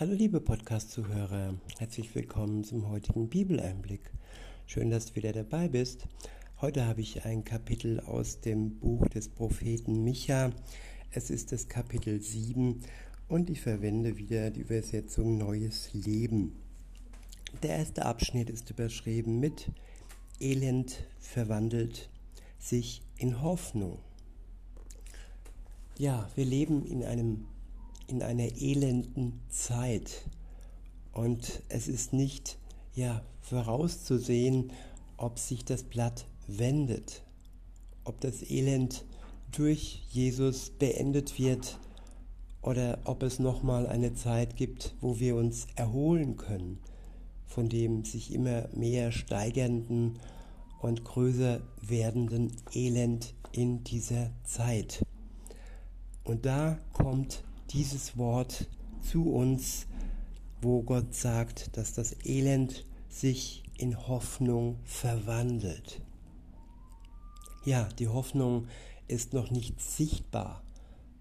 Hallo liebe Podcast-Zuhörer, herzlich willkommen zum heutigen Bibeleinblick. Schön, dass du wieder dabei bist. Heute habe ich ein Kapitel aus dem Buch des Propheten Micha. Es ist das Kapitel 7 und ich verwende wieder die Übersetzung Neues Leben. Der erste Abschnitt ist überschrieben mit Elend verwandelt sich in Hoffnung. Ja, wir leben in einem in einer elenden Zeit. Und es ist nicht ja, vorauszusehen, ob sich das Blatt wendet, ob das Elend durch Jesus beendet wird oder ob es nochmal eine Zeit gibt, wo wir uns erholen können von dem sich immer mehr steigernden und größer werdenden Elend in dieser Zeit. Und da kommt dieses Wort zu uns, wo Gott sagt, dass das Elend sich in Hoffnung verwandelt. Ja, die Hoffnung ist noch nicht sichtbar,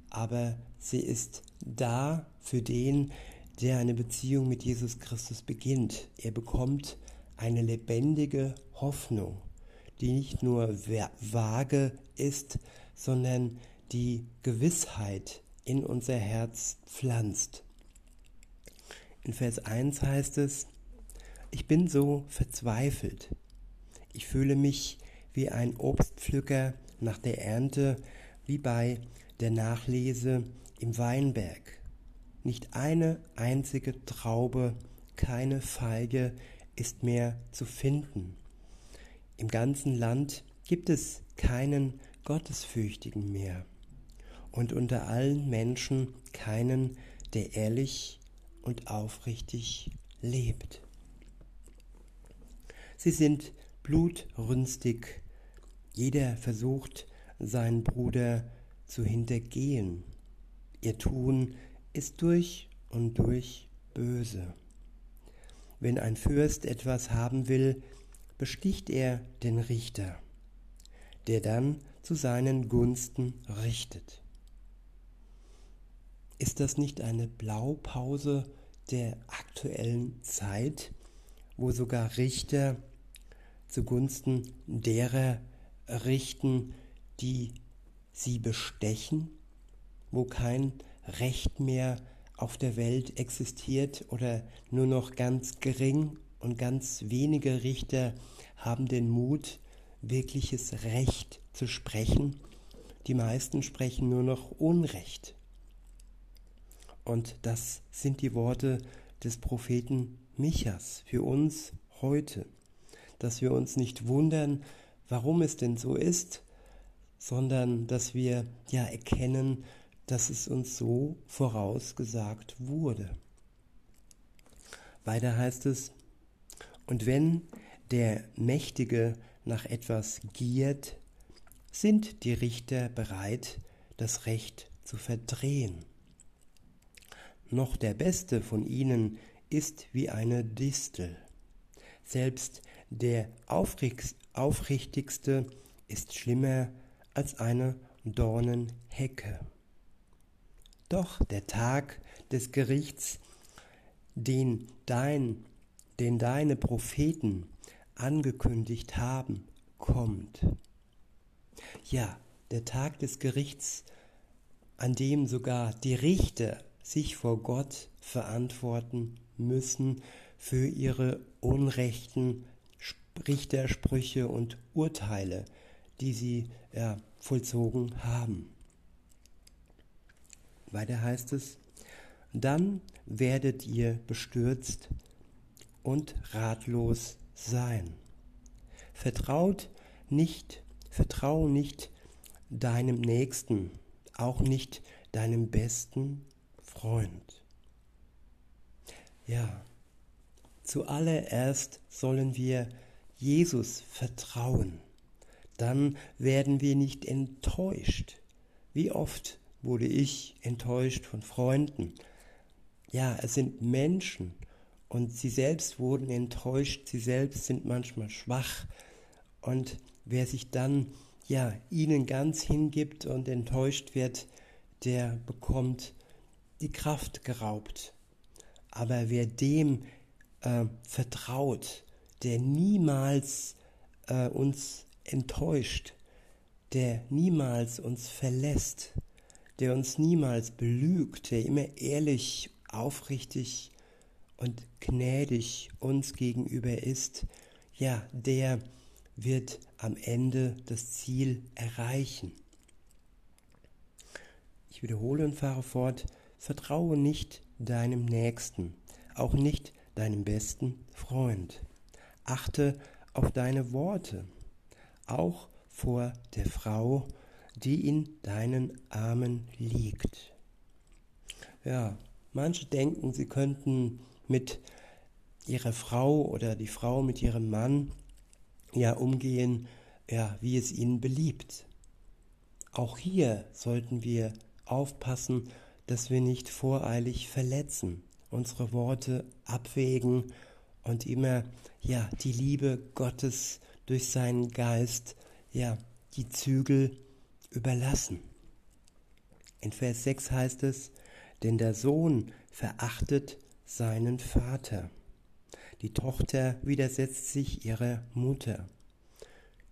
aber sie ist da für den, der eine Beziehung mit Jesus Christus beginnt. Er bekommt eine lebendige Hoffnung, die nicht nur vage ist, sondern die Gewissheit in unser Herz pflanzt. In Vers 1 heißt es, ich bin so verzweifelt. Ich fühle mich wie ein Obstpflücker nach der Ernte, wie bei der Nachlese im Weinberg. Nicht eine einzige Traube, keine Feige ist mehr zu finden. Im ganzen Land gibt es keinen Gottesfürchtigen mehr und unter allen Menschen keinen, der ehrlich und aufrichtig lebt. Sie sind blutrünstig, jeder versucht, seinen Bruder zu hintergehen. Ihr Tun ist durch und durch böse. Wenn ein Fürst etwas haben will, besticht er den Richter, der dann zu seinen Gunsten richtet. Ist das nicht eine Blaupause der aktuellen Zeit, wo sogar Richter zugunsten derer richten, die sie bestechen, wo kein Recht mehr auf der Welt existiert oder nur noch ganz gering und ganz wenige Richter haben den Mut, wirkliches Recht zu sprechen. Die meisten sprechen nur noch Unrecht. Und das sind die Worte des Propheten Michas für uns heute, dass wir uns nicht wundern, warum es denn so ist, sondern dass wir ja erkennen, dass es uns so vorausgesagt wurde. Weiter heißt es, und wenn der Mächtige nach etwas giert, sind die Richter bereit, das Recht zu verdrehen noch der beste von ihnen ist wie eine Distel. Selbst der aufrichtigste ist schlimmer als eine Dornenhecke. Doch der Tag des Gerichts, den dein, den deine Propheten angekündigt haben, kommt. Ja, der Tag des Gerichts, an dem sogar die Richter sich vor Gott verantworten müssen für ihre unrechten Richtersprüche und Urteile, die sie ja, vollzogen haben. Weiter heißt es, dann werdet ihr bestürzt und ratlos sein. Vertraut nicht, vertrau nicht deinem Nächsten, auch nicht deinem besten Freund. Ja, zuallererst sollen wir Jesus vertrauen. Dann werden wir nicht enttäuscht. Wie oft wurde ich enttäuscht von Freunden? Ja, es sind Menschen und sie selbst wurden enttäuscht, sie selbst sind manchmal schwach und wer sich dann ja ihnen ganz hingibt und enttäuscht wird, der bekommt die Kraft geraubt. Aber wer dem äh, vertraut, der niemals äh, uns enttäuscht, der niemals uns verlässt, der uns niemals belügt, der immer ehrlich, aufrichtig und gnädig uns gegenüber ist, ja, der wird am Ende das Ziel erreichen. Ich wiederhole und fahre fort, vertraue nicht deinem Nächsten, auch nicht deinem besten Freund. Achte auf deine Worte, auch vor der Frau, die in deinen Armen liegt. Ja, manche denken, sie könnten mit ihrer Frau oder die Frau mit ihrem Mann ja umgehen, ja, wie es ihnen beliebt. Auch hier sollten wir aufpassen, dass wir nicht voreilig verletzen, unsere Worte abwägen und immer ja die Liebe Gottes durch seinen Geist ja die Zügel überlassen. In Vers 6 heißt es, denn der Sohn verachtet seinen Vater. Die Tochter widersetzt sich ihrer Mutter.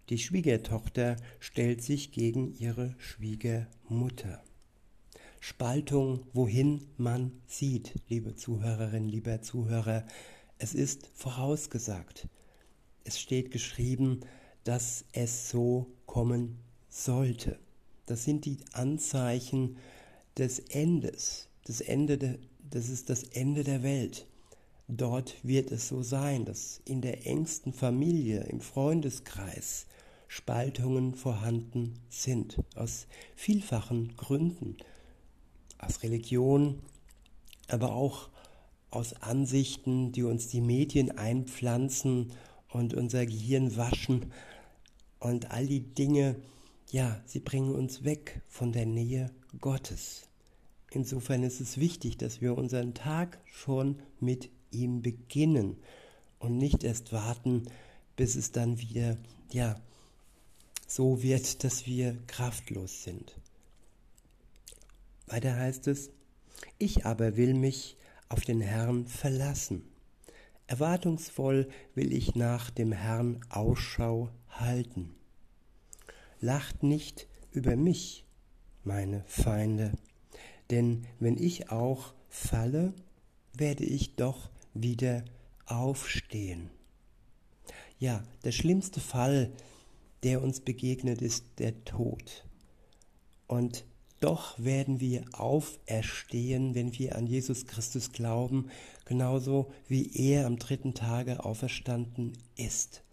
Die Schwiegertochter stellt sich gegen ihre Schwiegermutter. Spaltung, wohin man sieht, liebe Zuhörerin, lieber Zuhörer, es ist vorausgesagt. Es steht geschrieben, dass es so kommen sollte. Das sind die Anzeichen des Endes. Das, Ende de, das ist das Ende der Welt. Dort wird es so sein, dass in der engsten Familie, im Freundeskreis Spaltungen vorhanden sind, aus vielfachen Gründen, aus Religion, aber auch aus Ansichten, die uns die Medien einpflanzen und unser Gehirn waschen und all die Dinge, ja, sie bringen uns weg von der Nähe Gottes. Insofern ist es wichtig, dass wir unseren Tag schon mit ihm beginnen und nicht erst warten, bis es dann wieder, ja, so wird, dass wir kraftlos sind. Weiter heißt es, ich aber will mich auf den Herrn verlassen. Erwartungsvoll will ich nach dem Herrn Ausschau halten. Lacht nicht über mich, meine Feinde, denn wenn ich auch falle, werde ich doch wieder aufstehen. Ja, der schlimmste Fall, der uns begegnet, ist der Tod. Und doch werden wir auferstehen, wenn wir an Jesus Christus glauben, genauso wie er am dritten Tage auferstanden ist.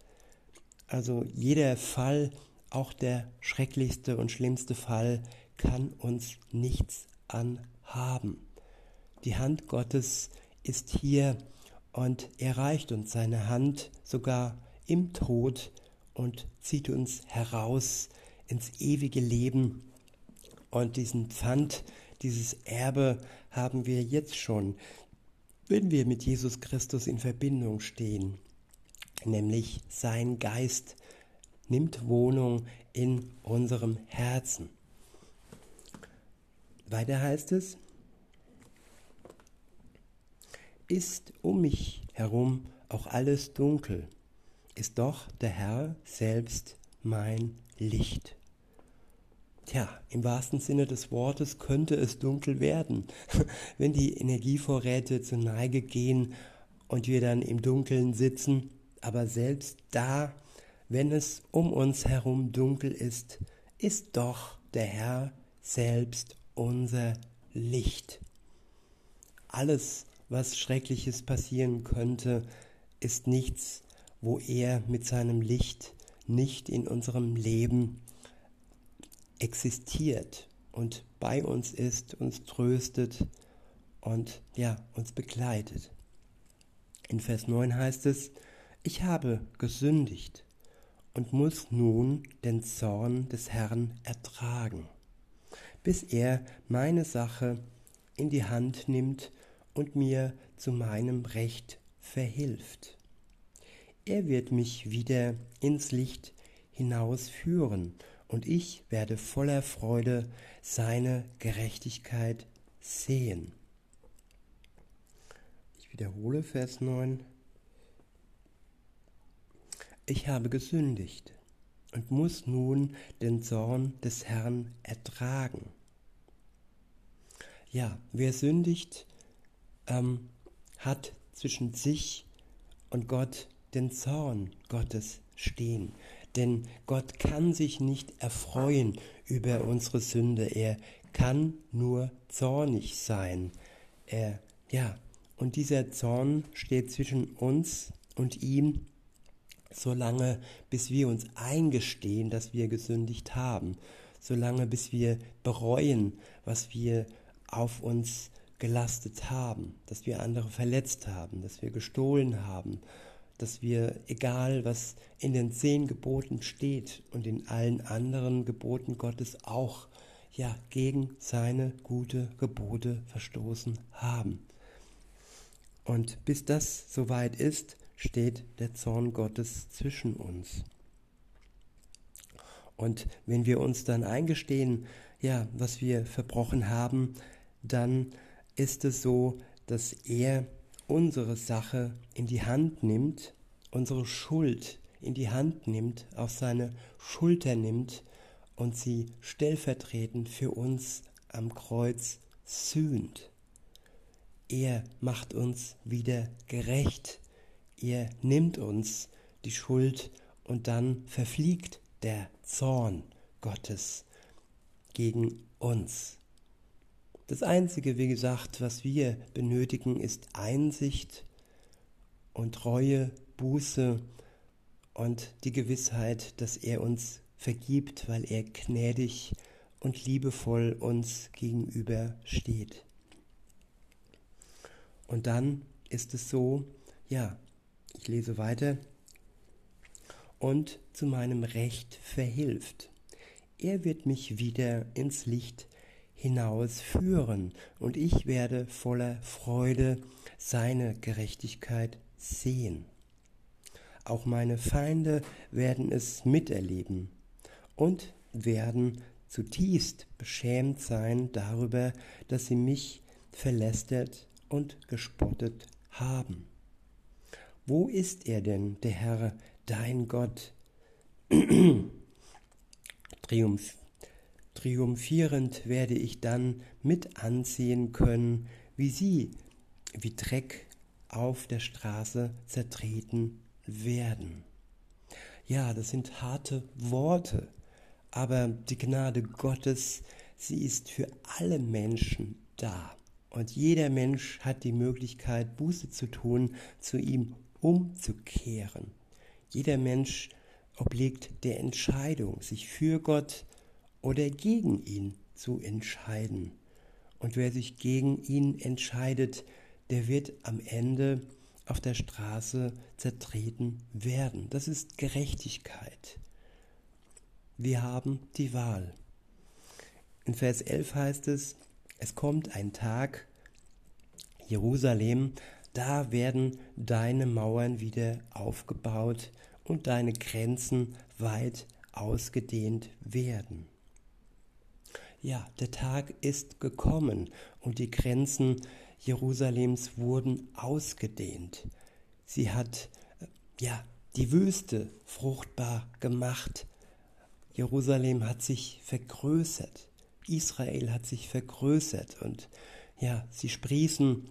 Also jeder Fall, auch der schrecklichste und schlimmste Fall, kann uns nichts anhaben. Die Hand Gottes ist hier und er reicht uns seine Hand sogar im Tod und zieht uns heraus ins ewige Leben. Und diesen Pfand, dieses Erbe haben wir jetzt schon, wenn wir mit Jesus Christus in Verbindung stehen, nämlich sein Geist nimmt Wohnung in unserem Herzen. Weiter heißt es, ist um mich herum auch alles dunkel, ist doch der Herr selbst mein Licht. Tja, im wahrsten Sinne des Wortes könnte es dunkel werden, wenn die Energievorräte zur Neige gehen und wir dann im Dunkeln sitzen, aber selbst da, wenn es um uns herum dunkel ist, ist doch der Herr selbst unser Licht. Alles, was Schreckliches passieren könnte, ist nichts, wo er mit seinem Licht nicht in unserem Leben existiert und bei uns ist, uns tröstet und ja, uns begleitet. In Vers 9 heißt es, ich habe gesündigt und muss nun den Zorn des Herrn ertragen, bis er meine Sache in die Hand nimmt und mir zu meinem Recht verhilft. Er wird mich wieder ins Licht hinausführen, und ich werde voller Freude seine Gerechtigkeit sehen. wiederhole Vers 9. Ich habe gesündigt und muss nun den Zorn des Herrn ertragen. Ja, wer sündigt, ähm, hat zwischen sich und Gott den Zorn Gottes stehen. Denn Gott kann sich nicht erfreuen über unsere Sünde. Er kann nur zornig sein. Er, ja, und dieser Zorn steht zwischen uns und ihm, solange bis wir uns eingestehen, dass wir gesündigt haben, solange bis wir bereuen, was wir auf uns gelastet haben, dass wir andere verletzt haben, dass wir gestohlen haben, dass wir, egal was in den zehn Geboten steht und in allen anderen Geboten Gottes auch, ja, gegen seine gute Gebote verstoßen haben. Und bis das soweit ist, steht der Zorn Gottes zwischen uns. Und wenn wir uns dann eingestehen, ja, was wir verbrochen haben, dann ist es so, dass er unsere Sache in die Hand nimmt, unsere Schuld in die Hand nimmt, auf seine Schulter nimmt und sie stellvertretend für uns am Kreuz sühnt. Er macht uns wieder gerecht. Er nimmt uns die Schuld und dann verfliegt der Zorn Gottes gegen uns. Das Einzige, wie gesagt, was wir benötigen, ist Einsicht und Reue, Buße und die Gewissheit, dass er uns vergibt, weil er gnädig und liebevoll uns gegenüber steht. Und dann ist es so, ja, ich lese weiter, und zu meinem Recht verhilft. Er wird mich wieder ins Licht hinausführen und ich werde voller Freude seine Gerechtigkeit sehen. Auch meine Feinde werden es miterleben und werden zutiefst beschämt sein darüber, dass sie mich verlästert und gespottet haben. Wo ist er denn, der Herr, dein Gott? Triumph Triumphierend werde ich dann mit ansehen können, wie sie wie Dreck auf der Straße zertreten werden. Ja, das sind harte Worte, aber die Gnade Gottes, sie ist für alle Menschen da. Und jeder Mensch hat die Möglichkeit, Buße zu tun, zu ihm umzukehren. Jeder Mensch obliegt der Entscheidung, sich für Gott oder gegen ihn zu entscheiden. Und wer sich gegen ihn entscheidet, der wird am Ende auf der Straße zertreten werden. Das ist Gerechtigkeit. Wir haben die Wahl. In Vers 11 heißt es, es kommt ein Tag, Jerusalem, da werden deine Mauern wieder aufgebaut und deine Grenzen weit ausgedehnt werden. Ja, der Tag ist gekommen und die Grenzen Jerusalems wurden ausgedehnt. Sie hat äh, ja die Wüste fruchtbar gemacht. Jerusalem hat sich vergrößert. Israel hat sich vergrößert und ja, sie sprießen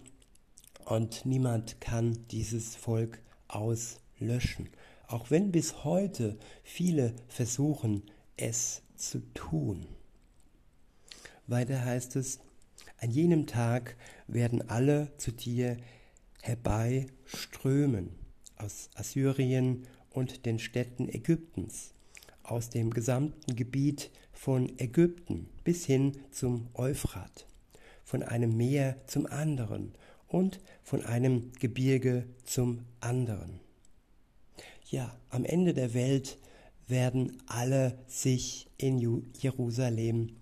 und niemand kann dieses Volk auslöschen. Auch wenn bis heute viele versuchen, es zu tun. Weiter heißt es, an jenem Tag werden alle zu dir herbeiströmen aus Assyrien und den Städten Ägyptens, aus dem gesamten Gebiet von Ägypten bis hin zum Euphrat, von einem Meer zum anderen und von einem Gebirge zum anderen. Ja, am Ende der Welt werden alle sich in Jerusalem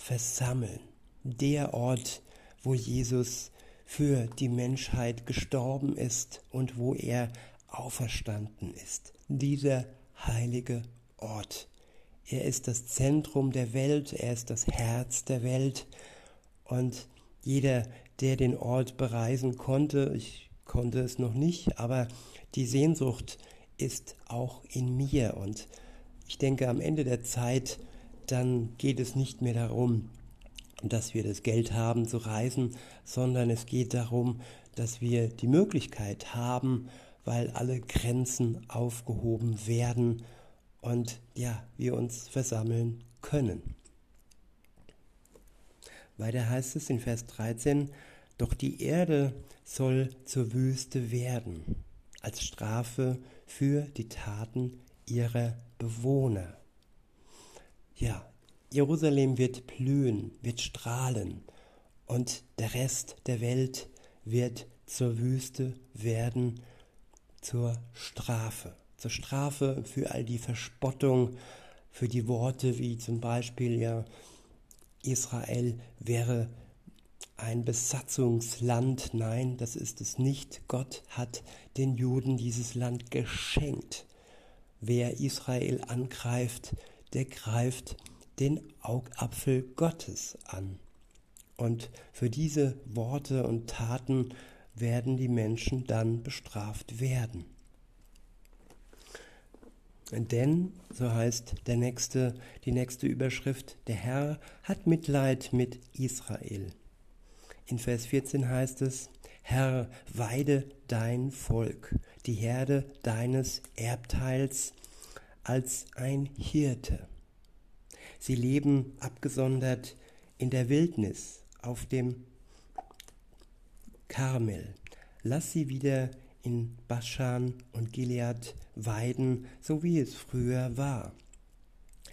versammeln. Der Ort, wo Jesus für die Menschheit gestorben ist und wo er auferstanden ist. Dieser heilige Ort. Er ist das Zentrum der Welt, er ist das Herz der Welt und jeder, der den Ort bereisen konnte, ich konnte es noch nicht, aber die Sehnsucht ist auch in mir und ich denke, am Ende der Zeit, dann geht es nicht mehr darum, dass wir das Geld haben zu reisen, sondern es geht darum, dass wir die Möglichkeit haben, weil alle Grenzen aufgehoben werden und ja, wir uns versammeln können. Weiter heißt es in Vers 13, doch die Erde soll zur Wüste werden, als Strafe für die Taten ihrer Bewohner. Ja, Jerusalem wird blühen, wird strahlen und der Rest der Welt wird zur Wüste werden, zur Strafe. Zur Strafe für all die Verspottung, für die Worte wie zum Beispiel, ja, Israel wäre ein Besatzungsland. Nein, das ist es nicht. Gott hat den Juden dieses Land geschenkt. Wer Israel angreift, der greift den Augapfel Gottes an. Und für diese Worte und Taten werden die Menschen dann bestraft werden. Denn, so heißt der nächste, die nächste Überschrift, der Herr hat Mitleid mit Israel. In Vers 14 heißt es, Herr, weide dein Volk, die Herde deines Erbteils, als ein Hirte. Sie leben abgesondert in der Wildnis auf dem Karmel. Lass sie wieder in Baschan und Gilead weiden, so wie es früher war.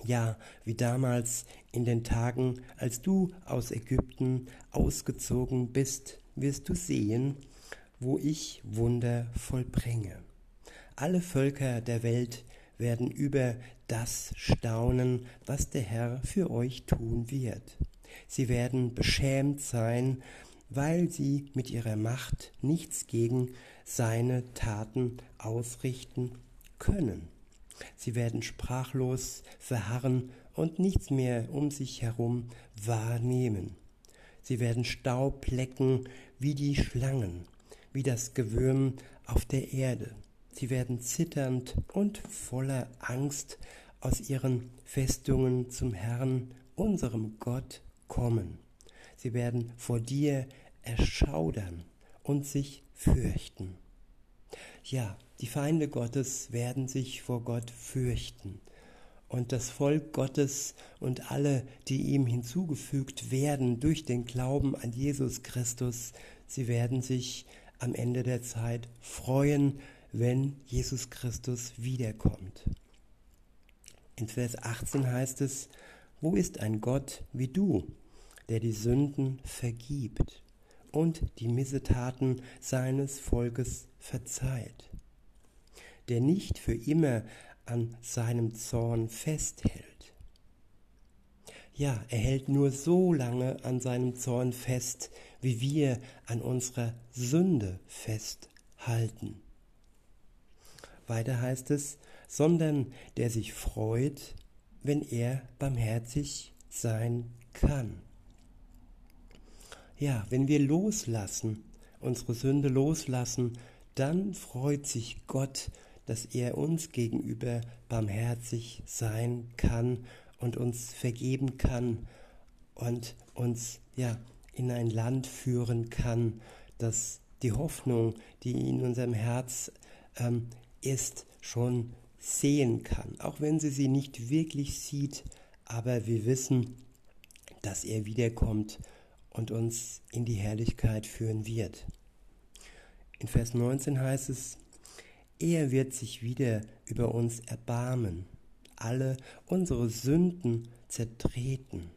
Ja, wie damals in den Tagen, als du aus Ägypten ausgezogen bist, wirst du sehen, wo ich Wunder vollbringe. Alle Völker der Welt werden über das staunen, was der Herr für euch tun wird. Sie werden beschämt sein, weil sie mit ihrer Macht nichts gegen seine Taten ausrichten können. Sie werden sprachlos verharren und nichts mehr um sich herum wahrnehmen. Sie werden Staub lecken wie die Schlangen, wie das Gewürm auf der Erde. Sie werden zitternd und voller Angst aus ihren Festungen zum Herrn, unserem Gott, kommen. Sie werden vor dir erschaudern und sich fürchten. Ja, die Feinde Gottes werden sich vor Gott fürchten. Und das Volk Gottes und alle, die ihm hinzugefügt werden durch den Glauben an Jesus Christus, sie werden sich am Ende der Zeit freuen wenn Jesus Christus wiederkommt. In Vers 18 heißt es, wo ist ein Gott wie du, der die Sünden vergibt und die Missetaten seines Volkes verzeiht, der nicht für immer an seinem Zorn festhält. Ja, er hält nur so lange an seinem Zorn fest, wie wir an unserer Sünde festhalten. Weiter heißt es, sondern der sich freut, wenn er barmherzig sein kann. Ja, wenn wir loslassen, unsere Sünde loslassen, dann freut sich Gott, dass er uns gegenüber barmherzig sein kann und uns vergeben kann und uns ja in ein Land führen kann, das die Hoffnung, die in unserem Herz ähm, ist, schon sehen kann, auch wenn sie sie nicht wirklich sieht, aber wir wissen, dass er wiederkommt und uns in die Herrlichkeit führen wird. In Vers 19 heißt es, er wird sich wieder über uns erbarmen, alle unsere Sünden zertreten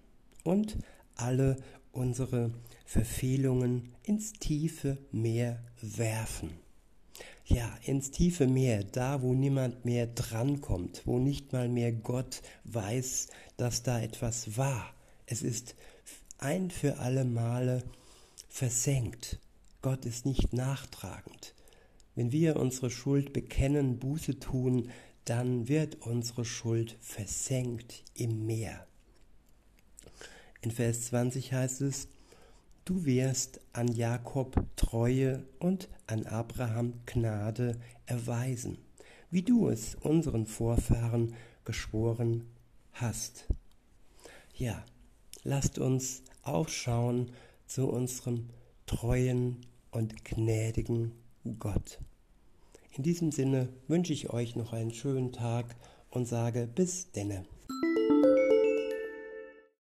und alle unsere Verfehlungen ins tiefe Meer werfen ja, ins tiefe Meer, da wo niemand mehr drankommt, wo nicht mal mehr Gott weiß, dass da etwas war. Es ist ein für alle Male versenkt. Gott ist nicht nachtragend. Wenn wir unsere Schuld bekennen, Buße tun, dann wird unsere Schuld versenkt im Meer. In Vers 20 heißt es, du wirst an Jakob Treue und an Abraham Gnade erweisen, wie du es unseren Vorfahren geschworen hast. Ja, lasst uns aufschauen zu unserem treuen und gnädigen Gott. In diesem Sinne wünsche ich euch noch einen schönen Tag und sage bis denne.